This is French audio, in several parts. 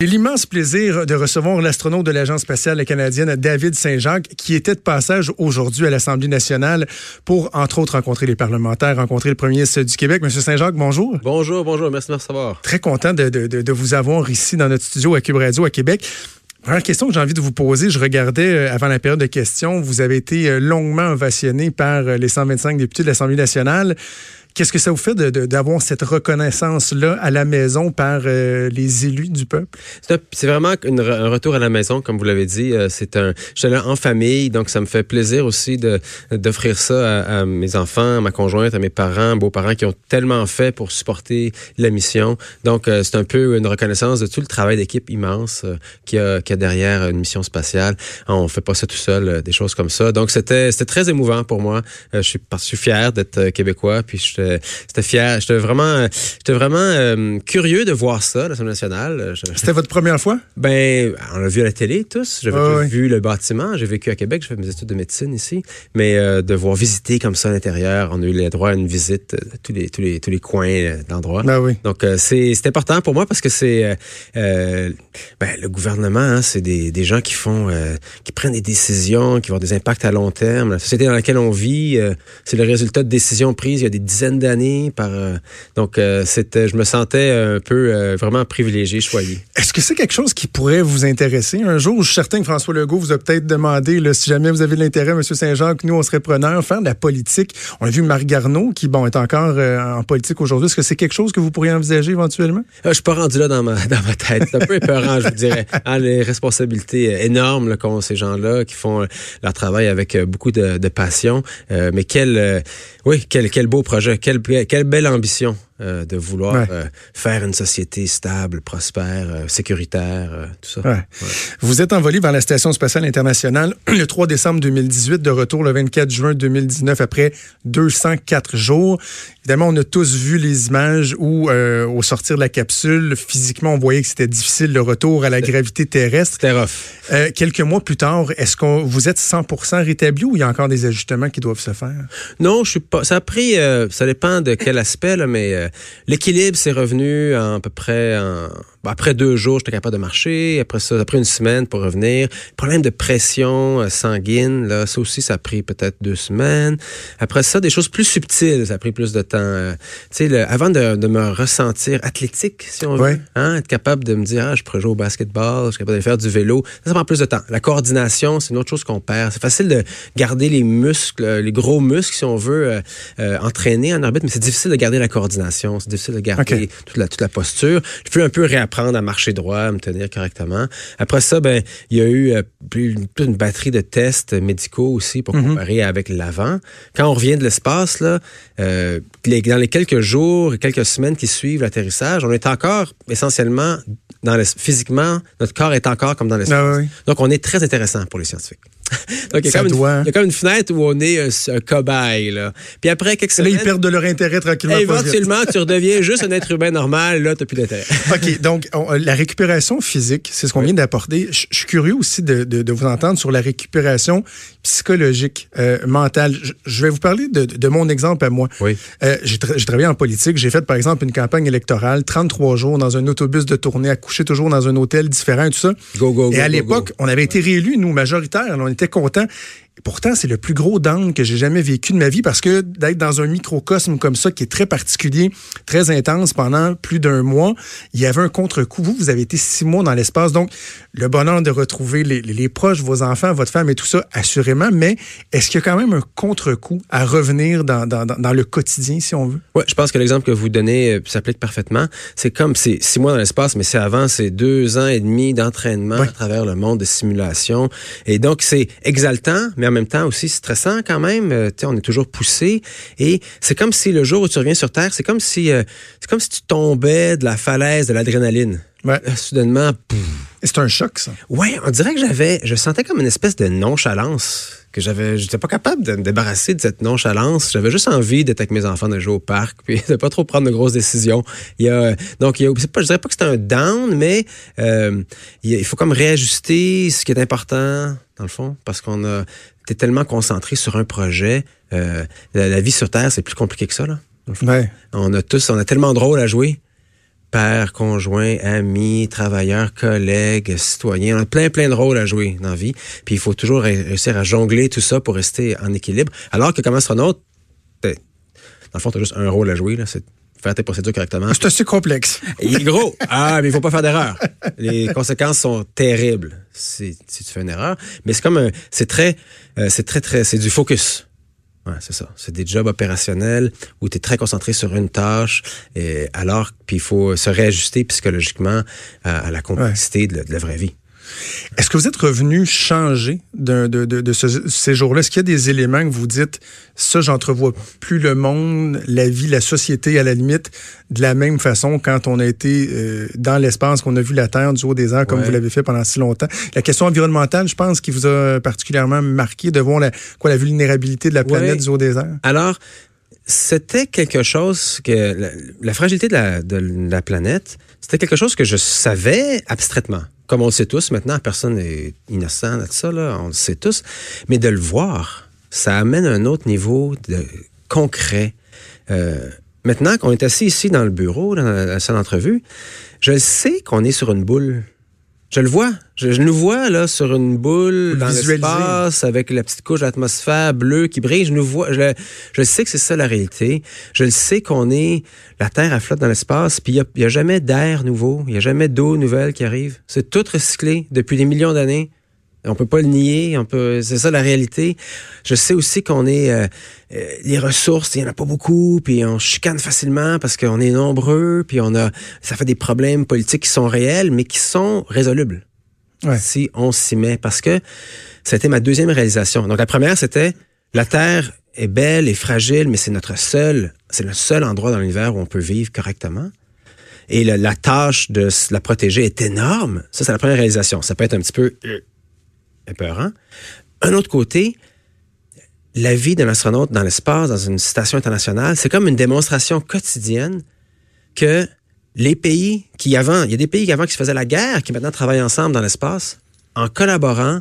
J'ai l'immense plaisir de recevoir l'astronaute de l'Agence spatiale canadienne, David Saint-Jacques, qui était de passage aujourd'hui à l'Assemblée nationale pour, entre autres, rencontrer les parlementaires, rencontrer le premier ministre du Québec. Monsieur Saint-Jacques, bonjour. Bonjour, bonjour, merci de me recevoir. Très content de, de, de, vous avoir ici dans notre studio à Cube Radio à Québec. Première question que j'ai envie de vous poser, je regardais euh, avant la période de questions, vous avez été euh, longuement ovationné par euh, les 125 députés de l'Assemblée nationale. Qu'est-ce que ça vous fait d'avoir cette reconnaissance-là à la maison par euh, les élus du peuple? C'est vraiment un retour à la maison, comme vous l'avez dit. Euh, c'est un, je là en famille, donc ça me fait plaisir aussi d'offrir ça à, mes enfants, à ma conjointe, à mes parents, beaux-parents qui ont tellement fait pour supporter la mission. Donc, euh, c'est un peu une reconnaissance de tout le travail d'équipe immense qu'il y, a, derrière une mission spatiale. On fait pas ça tout seul, des choses comme ça. Donc, c'était très émouvant pour moi. je suis, je suis fier d'être québécois, puis je j'étais fier. J'étais vraiment, j'étais vraiment euh, curieux de voir ça, l'Assemblée nationale. C'était votre première fois? Ben, on l'a vu à la télé tous. J'avais ah vu le bâtiment. J'ai vécu à Québec. J'ai fait mes études de médecine ici. Mais euh, de voir visiter comme ça à l'intérieur, on a eu le droit à une visite de tous les, tous les, tous les coins euh, d'endroits. Ben oui. Donc, c'est, important pour moi parce que c'est, ben, le gouvernement, hein, c'est des, des gens qui font, qui prennent des décisions, qui vont avoir des impacts à long terme. La société dans laquelle on vit, c'est le résultat de décisions prises il y a des dizaines d'années. Par, euh, donc, euh, c'était, je me sentais un peu euh, vraiment privilégié, choyé. Est-ce que c'est quelque chose qui pourrait vous intéresser? Un jour? Je suis certain que François Legault vous a peut-être demandé, là, si jamais vous avez l'intérêt, M. Saint-Jean, que nous, on serait preneurs, faire de la politique. On a vu Marc Garneau, qui, bon, est encore en politique aujourd'hui. Est-ce que c'est quelque chose que vous pourriez envisager éventuellement? je suis pas rendu là dans ma, dans ma tête. C'est un peu épeurant, je vous dirais. Ah, les responsabilités énormes qu'ont ces gens-là, qui font leur travail avec beaucoup de, de passion. mais quel, oui, quel, quel beau projet quelle, quelle belle ambition euh, de vouloir euh, faire une société stable, prospère, euh, sécuritaire, tout ça. Ouais. Vous êtes envolé vers la Station spatiale internationale le 3 décembre 2018, de retour le 24 juin 2019 après 204 jours. Évidemment, on a tous vu les images où, au sortir de la capsule, physiquement, on voyait que c'était difficile le retour à la gravité terrestre. C'était rough. quelques mois plus tard, est-ce que vous êtes 100% rétabli ou il y a encore des ajustements qui doivent se faire? Non, je suis pas. Ça a pris, ça dépend de quel aspect, là, mais euh, l'équilibre s'est revenu à, peu près après deux jours, j'étais capable de marcher. Après ça, après une semaine pour revenir. Problème de pression euh, sanguine, là, ça aussi, ça a pris peut-être deux semaines. Après ça, des choses plus subtiles, ça a pris plus de temps. Euh, tu sais, avant de, me ressentir athlétique, si on veut, hein, être capable de me dire, ah, je pourrais jouer au basketball, je suis capable de faire du vélo, ça, prend plus de temps. La coordination, c'est une autre chose qu'on perd. C'est facile de garder les muscles, les gros muscles, si on veut, entraîner en orbite, mais c'est difficile de garder la coordination, c'est difficile de garder toute, la, toute la posture. Je peux un peu réapprendre à marcher droit, à me tenir correctement. Après ça, ben il y a eu euh, plus, une batterie de tests médicaux aussi pour mhm. comparer avec l'avant. Quand on revient de l'espace, là, euh, dans les quelques jours et quelques semaines qui suivent l'atterrissage, on est encore essentiellement dans physiquement, notre corps est encore comme dans l'espace. Ah Donc, on est très intéressant pour les scientifiques. Donc, il y, a comme une, il y a comme une fenêtre où on est un, cobaye. Là. Puis après quelques semaines... Là, ils perdent de leur intérêt tranquillement. Éventuellement, tu redeviens juste un être humain normal. Là, tu n'as plus d'intérêt. OK. Donc, la récupération physique, c'est ce qu'on vient d'apporter. Je suis curieux aussi de, de, vous entendre sur la récupération psychologique, euh, mentale. Je, vais vous parler de, de, mon exemple à moi. Oui. Euh, j'ai travaillé en politique. J'ai fait, par exemple, une campagne électorale, 33 jours dans un autobus de tournée, à coucher toujours dans un hôtel différent et tout ça. Go, go, et à l'époque, on avait été réélus, nous, majoritaires. On était contents. Pourtant, c'est le plus gros down que j'ai jamais vécu de ma vie parce que d'être dans un microcosme comme ça qui est très particulier, très intense pendant plus d'un mois, il y avait un contre-coup. Vous, vous avez été six mois dans l'espace. Donc, le bonheur de retrouver les, les, proches, vos enfants, votre femme et tout ça, assurément. Mais est-ce qu'il y a quand même un contre-coup à revenir dans, dans, dans, le quotidien, si on veut? Oui, je pense que l'exemple que vous donnez euh, s'applique parfaitement. C'est comme c'est six mois dans l'espace, mais c'est avant, c'est deux ans et demi d'entraînement à travers le monde de simulation. Et donc, c'est exaltant, mais en même temps aussi stressant quand même. Euh, on est toujours poussé. Et c'est comme si le jour où tu reviens sur Terre, c'est comme si, euh, c'est comme si tu tombais de la falaise de l'adrénaline. Ouais. soudainement, c'est un choc, ça. Oui, on dirait que j'avais, je sentais comme une espèce de nonchalance que j'avais, j'étais pas capable de me débarrasser de cette nonchalance. J'avais juste envie d'être avec mes enfants, de jouer au parc, puis de pas trop prendre de grosses décisions. Il y a, donc, il y a, pas, je dirais pas que c'est un down, mais euh, il, faut comme réajuster ce qui est important dans le fond, parce qu'on a, t'es tellement concentré sur un projet. Euh, la, vie sur Terre, c'est plus compliqué que ça, là. Ouais. On a tous, on a tellement de rôles à jouer père, conjoint, ami, travailleur, collègue, citoyen. On a plein, plein de rôles à jouer dans la vie. Puis il faut toujours réussir à jongler tout ça pour rester en équilibre. Alors que comme astronaute, dans le fond, tu as juste un rôle à jouer. Là, c'est faire tes procédures correctement. C'est assez complexe. Il est gros. Ah, mais il faut pas faire d'erreur. Les conséquences sont terribles si, si tu fais une erreur. Mais c'est comme un, c'est très, euh, c'est très, très, c'est du focus. Ouais, c'est ça. C'est des jobs opérationnels où tu es très concentré sur une tâche, et alors puis il faut se réajuster psychologiquement à, à la complexité de la vraie vie. Est-ce que vous êtes revenu changer de, de, de, de ce, ces jours-là? Est-ce qu'il y a des éléments que vous dites, ça, j'entrevois plus le monde, la vie, la société, à la limite, de la même façon quand on a été euh, dans l'espace, qu'on a vu la Terre du haut des airs, comme Ouais. vous l'avez fait pendant si longtemps? La question environnementale, je pense, qui vous a particulièrement marqué de voir la, quoi, la vulnérabilité de la planète Ouais. du haut des airs? Alors, c'était quelque chose que la, fragilité de la, de la planète, c'était quelque chose que je savais abstraitement. Comme on le sait tous maintenant, personne n'est innocent de ça, là, on le sait tous. Mais de le voir, ça amène un autre niveau de concret. Euh, maintenant qu'on est assis ici dans le bureau, dans la salle d'entrevue, je sais qu'on est sur une boule. Je le vois. Je, je nous vois là sur une boule dans l'espace avec la petite couche d'atmosphère bleue qui brille. Je nous vois. Je, je sais que c'est ça la réalité. Je le sais qu'on est la Terre à flotte dans l'espace. Puis il y a, a jamais d'air nouveau. Il y a jamais d'eau nouvelle qui arrive. C'est tout recyclé depuis des millions d'années. On peut pas le nier, on peut, c'est ça la réalité. Je sais aussi qu'on est euh, euh, les ressources, il y en a pas beaucoup, puis on chicane facilement parce qu'on est nombreux, puis on a, ça fait des problèmes politiques qui sont réels, mais qui sont résolubles Ouais. si on s'y met. Parce que c'était ma deuxième réalisation. Donc la première, c'était la Terre est belle et fragile, mais c'est notre seul, c'est le seul endroit dans l'univers où on peut vivre correctement. Et le- la tâche de la protéger est énorme. Ça, c'est la première réalisation. Ça peut être un petit peu euh, Un autre côté, la vie d'un astronaute dans l'espace, dans une station internationale, c'est comme une démonstration quotidienne que les pays qui avant, il y a des pays qui avant qui se faisaient la guerre, qui maintenant travaillent ensemble dans l'espace, en collaborant,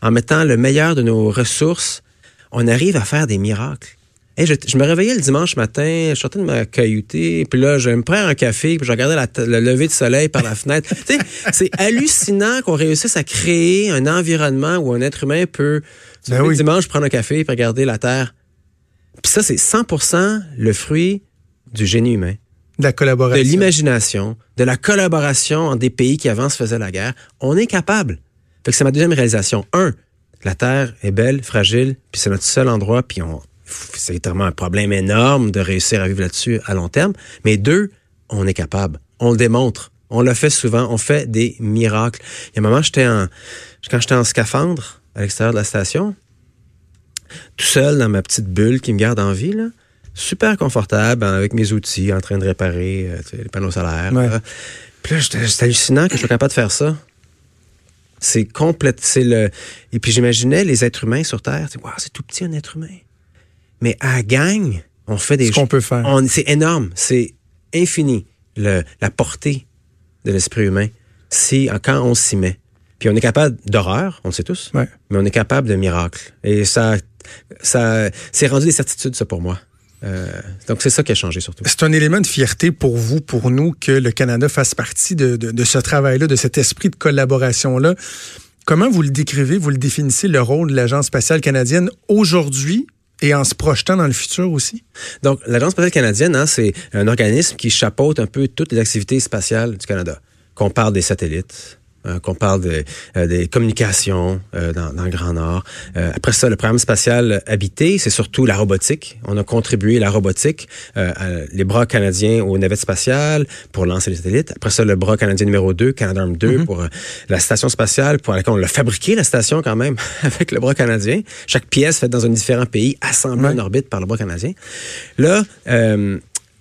en mettant le meilleur de nos ressources, on arrive à faire des miracles. Je, je me réveillais le dimanche matin, je sortais de ma cailloutée, puis là, je me prends un café, puis je regardais la le lever de soleil par la fenêtre. tu sais, c'est hallucinant qu'on réussisse à créer un environnement où un être humain peut, Ben oui. le dimanche, prendre un café, puis regarder la Terre. Puis ça, c'est 100% le fruit du génie humain De la de collaboration. l'imagination, de la collaboration entre des pays qui avant se faisaient la guerre, on est capable. Fait que c'est ma deuxième réalisation. Un, la Terre est belle, fragile, puis c'est notre seul endroit, puis on, c'est vraiment un problème énorme de réussir à vivre là-dessus à long terme. Mais deux, on est capable. On le démontre. On le fait souvent. On fait des miracles. Il y a un moment, j'étais en, quand j'étais en scaphandre à l'extérieur de la station, tout seul dans ma petite bulle qui me garde en vie, là. Super confortable, avec mes outils, en train de réparer euh, tu sais, les panneaux solaires. Ouais. là. Puis là, c'est hallucinant que je sois capable de faire ça. C'est complète, c'est le. Et puis j'imaginais les êtres humains sur Terre. Wow, c'est tout petit un être humain. Mais à la gang, on fait des Ce qu'on peut faire. C'est énorme, c'est infini le, la portée de l'esprit humain si quand on s'y met. Puis on est capable d'horreur, on le sait tous, Ouais. mais on est capable de miracles. Et ça, ça, c'est rendu des certitudes ça pour moi. Euh, donc c'est ça qui a changé surtout. C'est un élément de fierté pour vous, pour nous, que le Canada fasse partie de, de- de ce travail-là, de cet esprit de collaboration-là. Comment vous le décrivez, vous le définissez, le rôle de l'Agence spatiale canadienne aujourd'hui et en se projetant dans le futur aussi? Donc, l'Agence spatiale canadienne, hein, c'est un organisme qui chapeaute un peu toutes les activités spatiales du Canada. Qu'on parle des satellites, euh, qu'on parle de- euh, des communications euh, dans, dans le Grand Nord. Après ça, le programme spatial habité, c'est surtout la robotique. On a contribué la robotique, à- les bras canadiens aux navettes spatiales pour lancer les satellites. Après ça, le bras canadien numéro 2, Canadarm 2, pour euh, la station spatiale, pour laquelle on l'a fabriqué, la station quand même, avec le bras canadien. Chaque pièce faite dans un différent pays, assemblée Ouais. en orbite par le bras canadien. Là,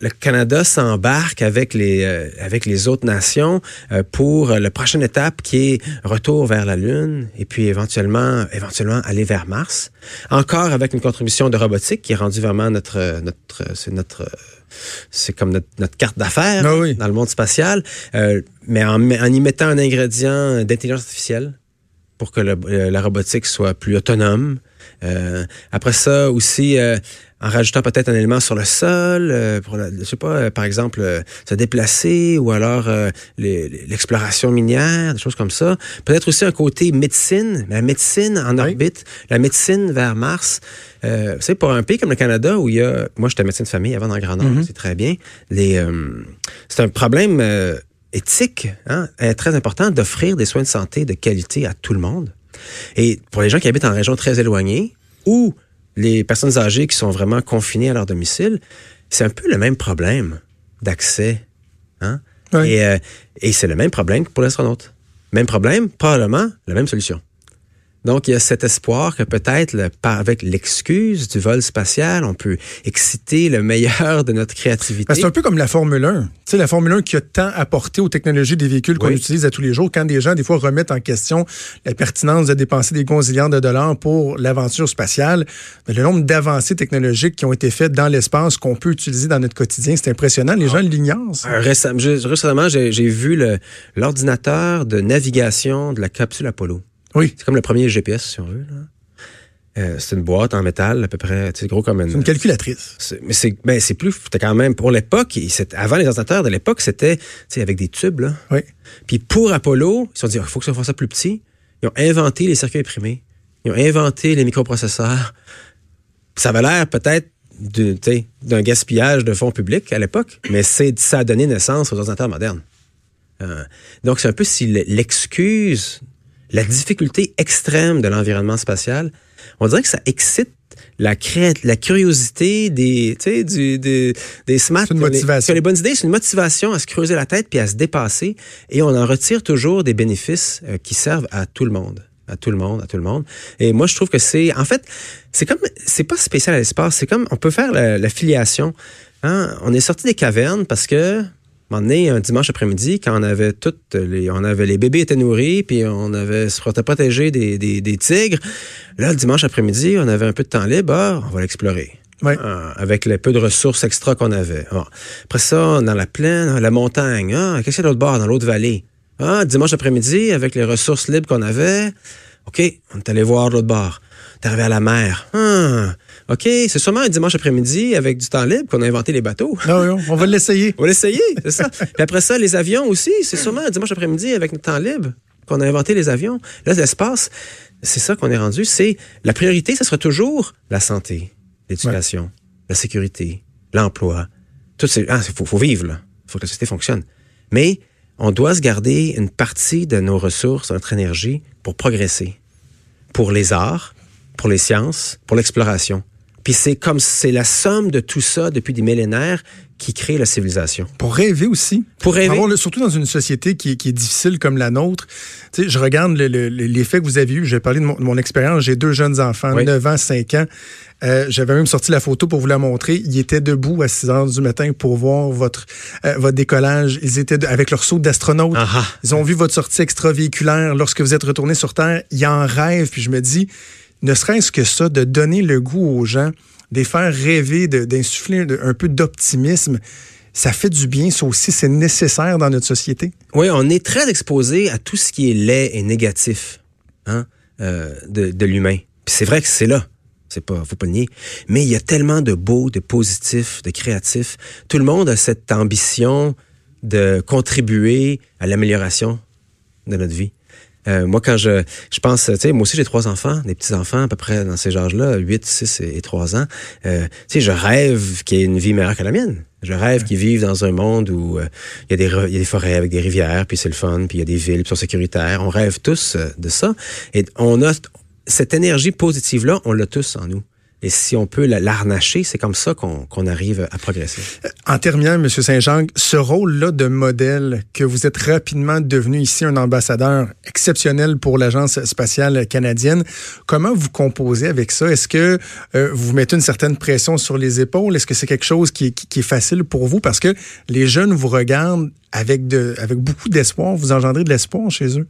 le Canada s'embarque avec les euh, avec les autres nations euh, pour euh, la prochaine étape qui est retour vers la Lune et puis éventuellement éventuellement aller vers Mars. Encore avec une contribution de robotique qui est rendue vraiment notre notre c'est notre c'est comme notre, notre carte d'affaires Ah oui. dans le monde spatial, mais en, en y mettant un ingrédient d'intelligence artificielle pour que le- la robotique soit plus autonome, après ça aussi, euh, en rajoutant peut-être un élément sur le sol, euh, pour, la, je sais pas, euh, par exemple, euh, se déplacer ou alors euh, l'exploration minière, des choses comme ça. Peut-être aussi un côté médecine, la médecine en Oui. orbite, la médecine vers Mars. Euh, vous savez, pour un pays comme le Canada où il y a, moi j'étais médecin de famille avant dans le Grand Nord, Mhm. c'est très bien. Les, euh, c'est un problème euh, éthique, hein, euh, très important d'offrir des soins de santé de qualité à tout le monde. Et pour les gens qui habitent en région très éloignée ou les personnes âgées qui sont vraiment confinées à leur domicile, c'est un peu le même problème d'accès. Hein? Oui. Et, euh, et c'est le même problème que pour l'astronaute. Même problème, probablement la même solution. Donc, il y a cet espoir que peut-être, le- avec l'excuse du vol spatial, on peut exciter le meilleur de notre créativité. Ben, c'est un peu comme la Formule 1. Tu sais, la Formule 1 qui a tant apporté aux technologies des véhicules qu'on Oui. utilise à tous les jours, quand des gens, des fois, remettent en question la pertinence de dépenser des gonzillards de dollars pour l'aventure spatiale, ben, le nombre d'avancées technologiques qui ont été faites dans l'espace qu'on peut utiliser dans notre quotidien, c'est impressionnant. Les gens l'ignorent. Euh, récemment, j'ai j'ai vu le- l'ordinateur de navigation de la capsule Apollo. Oui. C'est comme le premier GPS, si on veut. là. Euh, c'est une boîte en métal, à peu près, tu sais, gros comme une... C'est une calculatrice. Mais c'est ben, c'est plus, c'était quand même, pour l'époque, avant les ordinateurs de l'époque, c'était tu sais, avec des tubes. Là. Oui. Puis pour Apollo, ils se sont dit, il faut que ça fasse ça plus petit. Ils ont inventé les circuits imprimés. Ils ont inventé les microprocesseurs. Ça avait l'air peut-être d'un gaspillage de fonds publics à l'époque, mais c'est ça a donné naissance aux ordinateurs modernes. Euh, donc, c'est un peu si l'excuse, la difficulté extrême de l'environnement spatial, on dirait que ça excite la, la curiosité des, tu sais, du, des, des smart. C'est une motivation. qui ont les bonnes idées, c'est une motivation à se creuser la tête puis à se dépasser. Et on en retire toujours des bénéfices euh, qui servent à tout le monde. À tout le monde, à tout le monde. Et moi, je trouve que c'est, en fait, c'est comme, c'est pas spécial à l'espace. C'est comme, on peut faire la, la filiation. Hein? On est sorti des cavernes parce que, moment donné, un dimanche après-midi, quand on avait toutes les, on avait les bébés étaient nourris, puis on avait se protéger des, des, des tigres. Là, le dimanche après-midi, on avait un peu de temps libre, ah, on va l'explorer. Ouais. Ah, avec les peu de ressources extra qu'on avait. Ah. Après ça, dans la plaine, la montagne. Ah, qu'est-ce qu'il y a de l'autre bord, dans l'autre vallée? Ah, dimanche après-midi, avec les ressources libres qu'on avait, OK, on est allé voir l'autre bord. T'es arrivé à la mer. OK, c'est sûrement un dimanche après-midi, avec du temps libre, qu'on a inventé les bateaux. Non, non, on va l'essayer. On va l'essayer, c'est ça. Puis après ça, les avions aussi, c'est sûrement un dimanche après-midi, avec notre temps libre, qu'on a inventé les avions. Là, l'espace, c'est ça qu'on est rendu. C'est la priorité, ce sera toujours la santé, l'éducation, la sécurité, l'emploi. Tout ces, ah, faut, faut vivre là. Faut que la société fonctionne. Mais on doit se garder une partie de nos ressources, de notre énergie pour progresser, pour les arts, pour les sciences, pour l'exploration. Puis c'est comme c'est la somme de tout ça depuis des millénaires qui crée la civilisation. Pour rêver aussi. Pour rêver. Avoir surtout dans une société qui, est- qui est difficile comme la nôtre. Tu sais, je regarde le- le- le- l'effet que vous avez eu. J'ai parlé de mon, de mon expérience. J'ai deux jeunes enfants, Oui. 9 ans, 5 ans. Euh, J'avais même sorti la photo pour vous la montrer. Ils étaient debout à 6 heures du matin pour voir votre, euh, votre décollage. Ils étaient de- avec leur saut d'astronaute. Ah ah. Ils ont vu votre sortie extravéhiculaire lorsque vous êtes retourné sur Terre. Ils en rêvent. Puis je me dis, ne serait-ce que ça, de donner le goût aux gens, de les faire rêver, d'insuffler un, peu d'optimisme, ça fait du bien. Ça aussi, c'est nécessaire dans notre société. Oui, on est très exposé à tout ce qui est laid et négatif hein, euh, de, de l'humain. Puis c'est vrai que c'est là. C'est pas, faut pas le nier. Mais il y a tellement de beau, de positif, de créatif. Tout le monde a cette ambition de contribuer à l'amélioration de notre vie. Euh, moi, quand je, je pense, tu sais, moi aussi j'ai trois enfants, des petits-enfants à peu près dans ces âges-là, 8, 6 et, et 3 ans. Euh, tu sais, je rêve qu'il y ait une vie meilleure que la mienne. Je rêve qu'ils vivent dans un monde où euh, il, y a des, re- il y a des forêts avec des rivières, puis c'est le fun, puis il y a des villes, puis sont sécuritaires. On rêve tous euh, de ça. Et on a cette énergie positive-là, on l'a tous en nous. Et si on peut la- l'arnacher, c'est comme ça qu'on qu'on arrive à progresser. En terminant, M. Saint-Jean, ce rôle-là de modèle que vous êtes rapidement devenu ici un ambassadeur exceptionnel pour l'Agence spatiale canadienne, comment vous composez avec ça? Est-ce que euh, vous mettez une certaine pression sur les épaules? Est-ce que c'est quelque chose qui est, qui- qui est facile pour vous? Parce que les jeunes vous regardent avec, de, avec beaucoup d'espoir. Vous engendrez de l'espoir chez eux.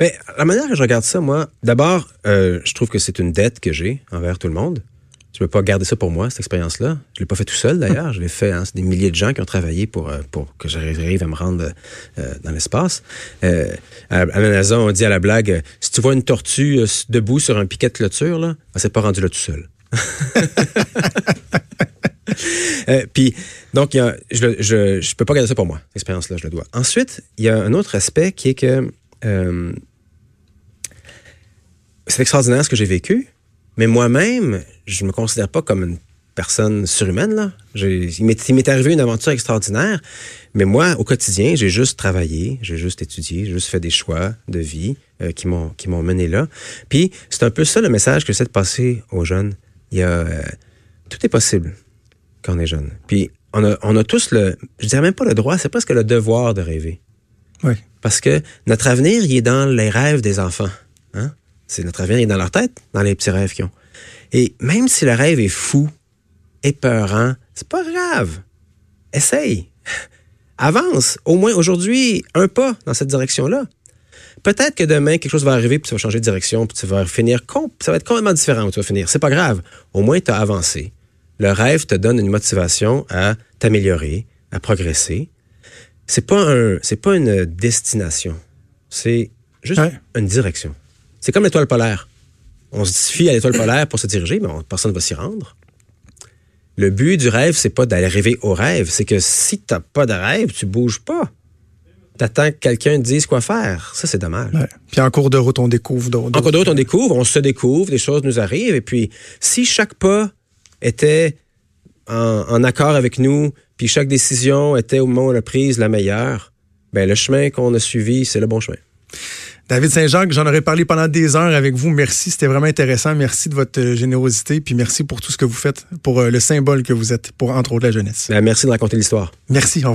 Mais la manière que je regarde ça, moi, d'abord, euh, je trouve que c'est une dette que j'ai envers tout le monde. Je peux pas garder ça pour moi, cette expérience-là? Je l'ai pas fait tout seul, d'ailleurs. Je l'ai fait, hein, c'est des milliers de gens qui ont travaillé pour, euh, que j'arrive à me rendre euh, dans l'espace. Euh, à, à, NASA, on dit à la blague, euh, si tu vois une tortue debout sur un piquet de clôture, là, elle s'est pas rendue là tout seul. Puis, donc, je, je peux pas garder ça pour moi, l'expérience-là, je le dois. Ensuite, il y a un autre aspect qui est que c'est extraordinaire ce que j'ai vécu, mais moi-même, je me considère pas comme une personne surhumaine. Là. Il m'est arrivé une aventure extraordinaire, mais moi, au quotidien, j'ai juste travaillé, j'ai juste étudié, j'ai juste fait des choix de vie euh, qui m'ont mené là. Puis, c'est un peu ça le message que j'essaie de passer aux jeunes. Il y a... Euh, tout est possible quand on est jeune. Puis on a, on a tous le, je dirais même pas le droit, c'est presque le devoir de rêver. Oui. Parce que notre avenir, il est dans les rêves des enfants. Hein? C'est notre avenir, il est dans leur tête, dans les petits rêves qu'ils ont. Et même si le rêve est fou, épeurant, c'est pas grave. Essaye. Avance. Au moins aujourd'hui, un pas dans cette direction-là. Peut-être que demain, quelque chose va arriver, puis tu vas changer de direction, puis tu vas finir, ça va être complètement différent où tu vas finir. C'est pas grave. Au moins, tu as avancé. Le rêve te donne une motivation à t'améliorer, à progresser. C'est pas un, c'est pas une destination. C'est juste ouais. une direction. C'est comme l'étoile polaire. On se fie à l'étoile polaire pour se diriger, mais on, personne ne va s'y rendre. Le but du rêve, c'est pas d'aller rêver au rêve. C'est que si t'as pas de rêve, tu bouges pas. T'attends que quelqu'un te dise quoi faire. Ça, c'est dommage. Ouais. Puis en cours de route, on découvre d'autres. En cours de route, on découvre, on se découvre, des choses nous arrivent. Et puis, si chaque pas était en, en accord avec nous, puis chaque décision était au moment où on l'a prise la meilleure, ben le chemin qu'on a suivi, c'est le bon chemin. David Saint-Jacques, j'en aurais parlé pendant des heures avec vous. Merci, c'était vraiment intéressant. Merci de votre générosité, puis merci pour tout ce que vous faites, pour le symbole que vous êtes, pour entre autres la jeunesse. Ben, merci de raconter l'histoire. Merci.